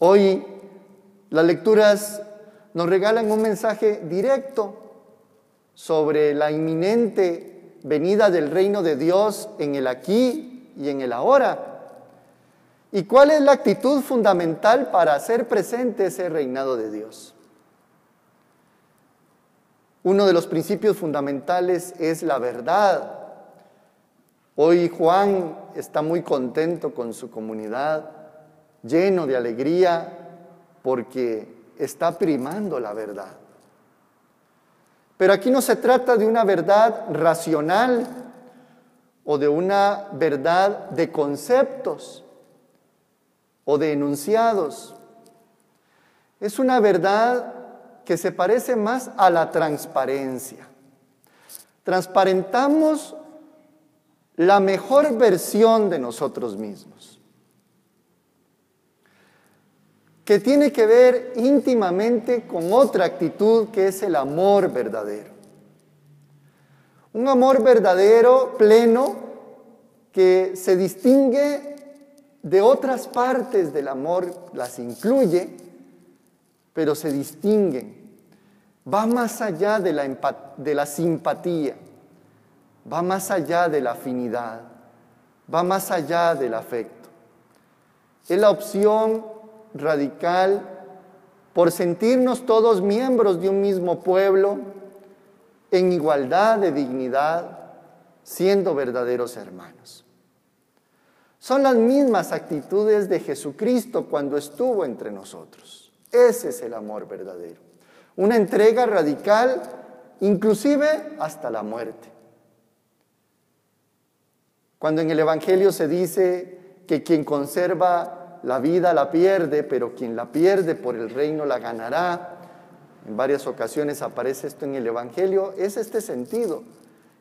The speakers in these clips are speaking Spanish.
Hoy las lecturas nos regalan un mensaje directo sobre la inminente venida del reino de Dios en el aquí y en el ahora. ¿Y cuál es la actitud fundamental para hacer presente ese reinado de Dios? Uno de los principios fundamentales es la verdad. Hoy Juan está muy contento con su comunidad, lleno de alegría, porque está primando la verdad. Pero aquí no se trata de una verdad racional o de una verdad de conceptos o de enunciados. Es una verdad que se parece más a la transparencia. Transparentamos la mejor versión de nosotros mismos, que tiene que ver íntimamente con otra actitud que es el amor verdadero. Un amor verdadero, pleno, que se distingue de otras partes del amor, las incluye, pero se distinguen va más allá de la, de la simpatía, va más allá de la afinidad, va más allá del afecto. Es la opción radical por sentirnos todos miembros de un mismo pueblo en igualdad de dignidad, siendo verdaderos hermanos. Son las mismas actitudes de Jesucristo cuando estuvo entre nosotros. Ese es el amor verdadero una entrega radical, inclusive hasta la muerte. Cuando en el Evangelio se dice que quien conserva la vida la pierde, pero quien la pierde por el reino la ganará, en varias ocasiones aparece esto en el Evangelio, es este sentido,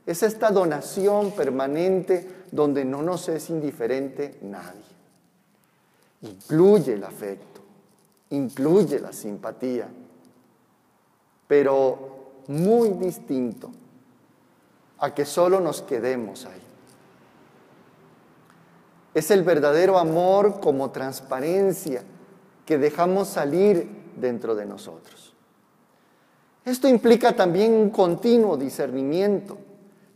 es esta donación permanente donde no nos es indiferente nadie. Incluye el afecto, incluye la simpatía, pero muy distinto a que solo nos quedemos ahí. Es el verdadero amor como transparencia que dejamos salir dentro de nosotros. Esto implica también un continuo discernimiento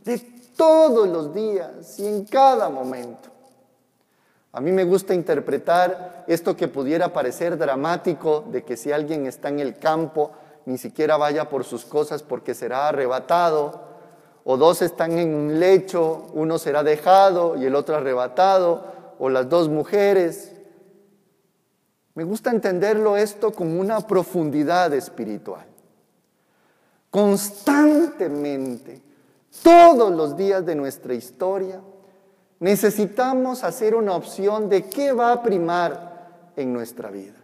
de todos los días y en cada momento. A mí me gusta interpretar esto que pudiera parecer dramático de que si alguien está en el campo ni siquiera vaya por sus cosas porque será arrebatado, o dos están en un lecho, uno será dejado y el otro arrebatado, o las dos mujeres. Me gusta entenderlo esto con una profundidad espiritual. Constantemente, todos los días de nuestra historia, necesitamos hacer una opción de qué va a primar en nuestra vida.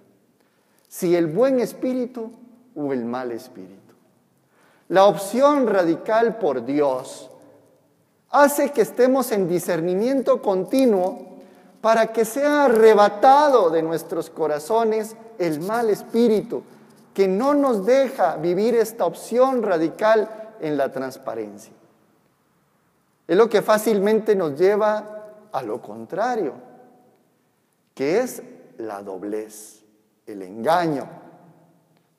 Si el buen espíritu o el mal espíritu. La opción radical por Dios hace que estemos en discernimiento continuo para que sea arrebatado de nuestros corazones el mal espíritu, que no nos deja vivir esta opción radical en la transparencia. Es lo que fácilmente nos lleva a lo contrario, que es la doblez, el engaño,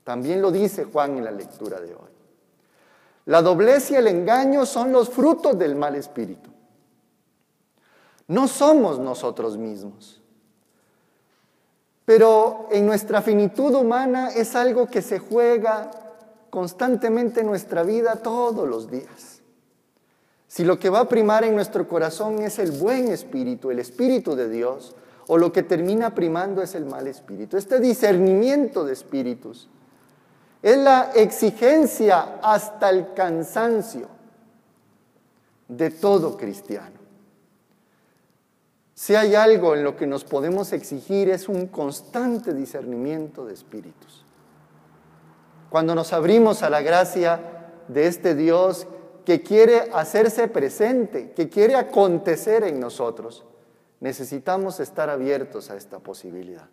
también lo dice Juan en la lectura de hoy. La doblez y el engaño son los frutos del mal espíritu. No somos nosotros mismos. Pero en nuestra finitud humana es algo que se juega constantemente en nuestra vida todos los días. Si lo que va a primar en nuestro corazón es el buen espíritu, el espíritu de Dios, o lo que termina primando es el mal espíritu. Este discernimiento de espíritus es la exigencia hasta el cansancio de todo cristiano. Si hay algo en lo que nos podemos exigir es un constante discernimiento de espíritus. Cuando nos abrimos a la gracia de este Dios que quiere hacerse presente, que quiere acontecer en nosotros, necesitamos estar abiertos a esta posibilidad.